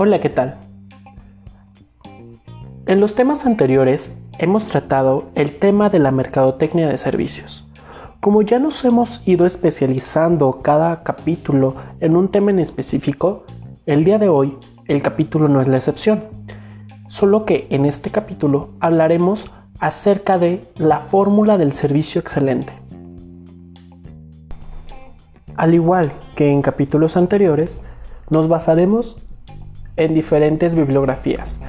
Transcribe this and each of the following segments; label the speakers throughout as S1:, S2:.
S1: Hola, ¿qué tal? En los temas anteriores hemos tratado el tema de la mercadotecnia de servicios. Como ya nos hemos ido especializando cada capítulo en un tema en específico, el día de hoy el capítulo no es la excepción. Solo que en este capítulo hablaremos acerca de la fórmula del servicio excelente. Al igual que en capítulos anteriores, nos basaremos en diferentes bibliografías.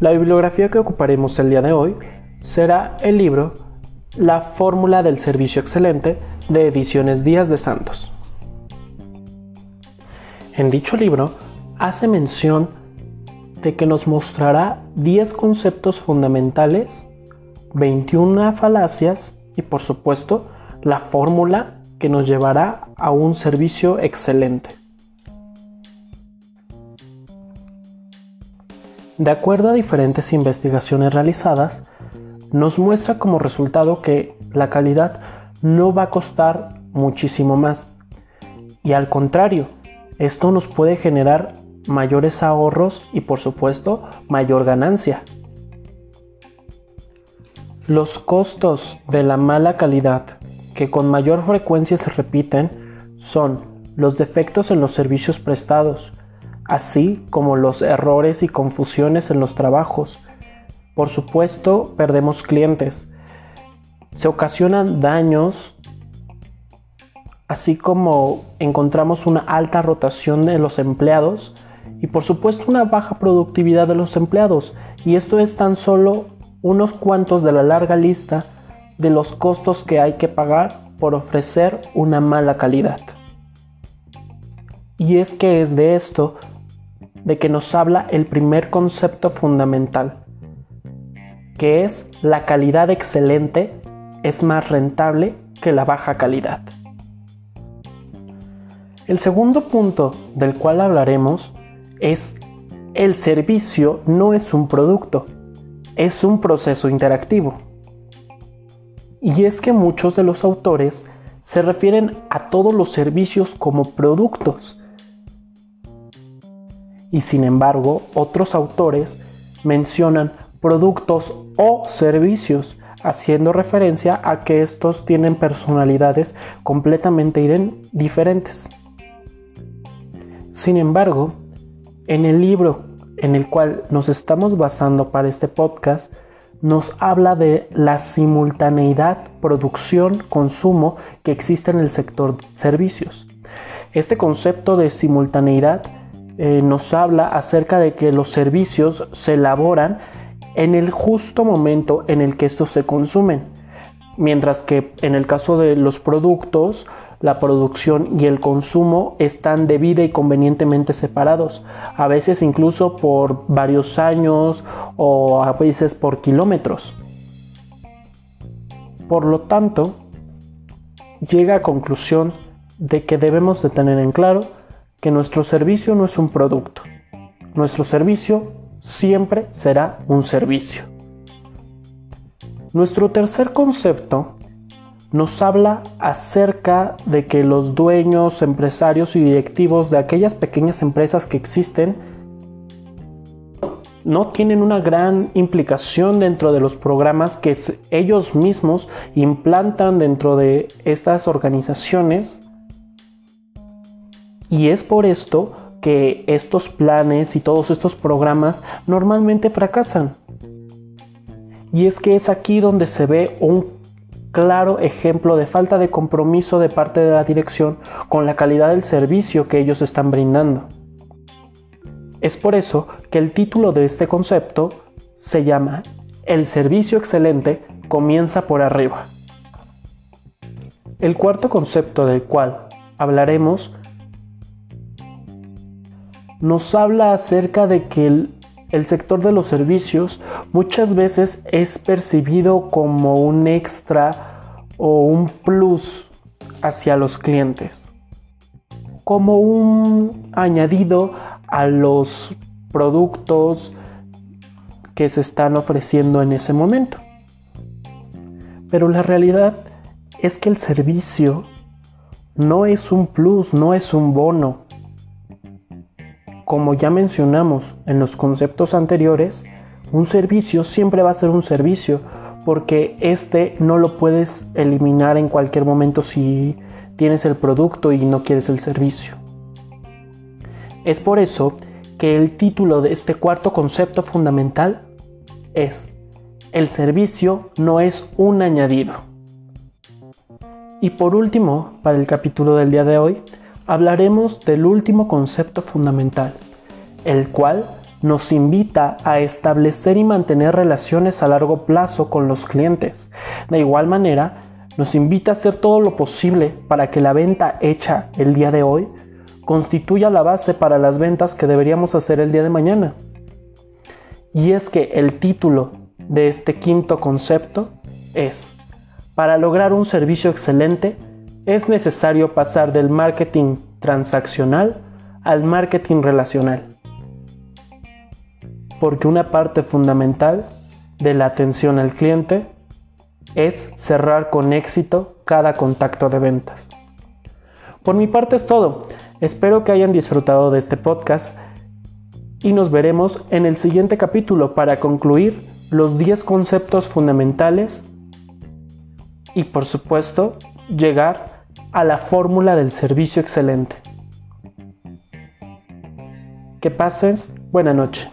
S1: La bibliografía que ocuparemos el día de hoy será el libro La fórmula del servicio excelente de Ediciones Díaz de Santos. En dicho libro hace mención de que nos mostrará 10 conceptos fundamentales, 21 falacias y por supuesto la fórmula que nos llevará a un servicio excelente. De acuerdo a diferentes investigaciones realizadas, nos muestra como resultado que la calidad no va a costar muchísimo más. Y al contrario, esto nos puede generar mayores ahorros y por supuesto mayor ganancia. Los costos de la mala calidad que con mayor frecuencia se repiten son los defectos en los servicios prestados, así como los errores y confusiones en los trabajos. Por supuesto, perdemos clientes. Se ocasionan daños, así como encontramos una alta rotación de los empleados y por supuesto una baja productividad de los empleados. Y esto es tan solo unos cuantos de la larga lista de los costos que hay que pagar por ofrecer una mala calidad. Y es que es de esto de que nos habla el primer concepto fundamental, que es la calidad excelente es más rentable que la baja calidad. El segundo punto del cual hablaremos es el servicio no es un producto, es un proceso interactivo. Y es que muchos de los autores se refieren a todos los servicios como productos, y sin embargo otros autores mencionan productos o servicios haciendo referencia a que estos tienen personalidades completamente diferentes. Sin embargo, en el libro en el cual nos estamos basando para este podcast, nos habla de la simultaneidad producción-consumo que existe en el sector servicios. Este concepto de simultaneidad eh, nos habla acerca de que los servicios se elaboran en el justo momento en el que estos se consumen, mientras que en el caso de los productos, la producción y el consumo están debida y convenientemente separados, a veces incluso por varios años o a veces por kilómetros. Por lo tanto, llega a conclusión de que debemos de tener en claro que nuestro servicio no es un producto. Nuestro servicio siempre será un servicio. Nuestro tercer concepto nos habla acerca de que los dueños, empresarios y directivos de aquellas pequeñas empresas que existen no tienen una gran implicación dentro de los programas que ellos mismos implantan dentro de estas organizaciones y es por esto que estos planes y todos estos programas normalmente fracasan. Y es que es aquí donde se ve un claro ejemplo de falta de compromiso de parte de la dirección con la calidad del servicio que ellos están brindando. Es por eso que el título de este concepto se llama El servicio excelente comienza por arriba. El cuarto concepto del cual hablaremos nos habla acerca de que el, sector de los servicios muchas veces es percibido como un extra o un plus hacia los clientes, como un añadido a los productos que se están ofreciendo en ese momento. Pero la realidad es que el servicio no es un plus, no es un bono, como ya mencionamos en los conceptos anteriores, un servicio siempre va a ser un servicio porque este no lo puedes eliminar en cualquier momento si tienes el producto y no quieres el servicio. Es por eso que el título de este cuarto concepto fundamental es El servicio no es un añadido. Y por último, para el capítulo del día de hoy, hablaremos del último concepto fundamental, el cual nos invita a establecer y mantener relaciones a largo plazo con los clientes. De igual manera, nos invita a hacer todo lo posible para que la venta hecha el día de hoy constituya la base para las ventas que deberíamos hacer el día de mañana. Y es que el título de este quinto concepto es, para lograr un servicio excelente, es necesario pasar del marketing transaccional al marketing relacional porque una parte fundamental de la atención al cliente es cerrar con éxito cada contacto de ventas. Por mi parte es todo. Espero que hayan disfrutado de este podcast y nos veremos en el siguiente capítulo para concluir los 10 conceptos fundamentales y por supuesto llegar a la fórmula del servicio excelente. Que pases buena noche.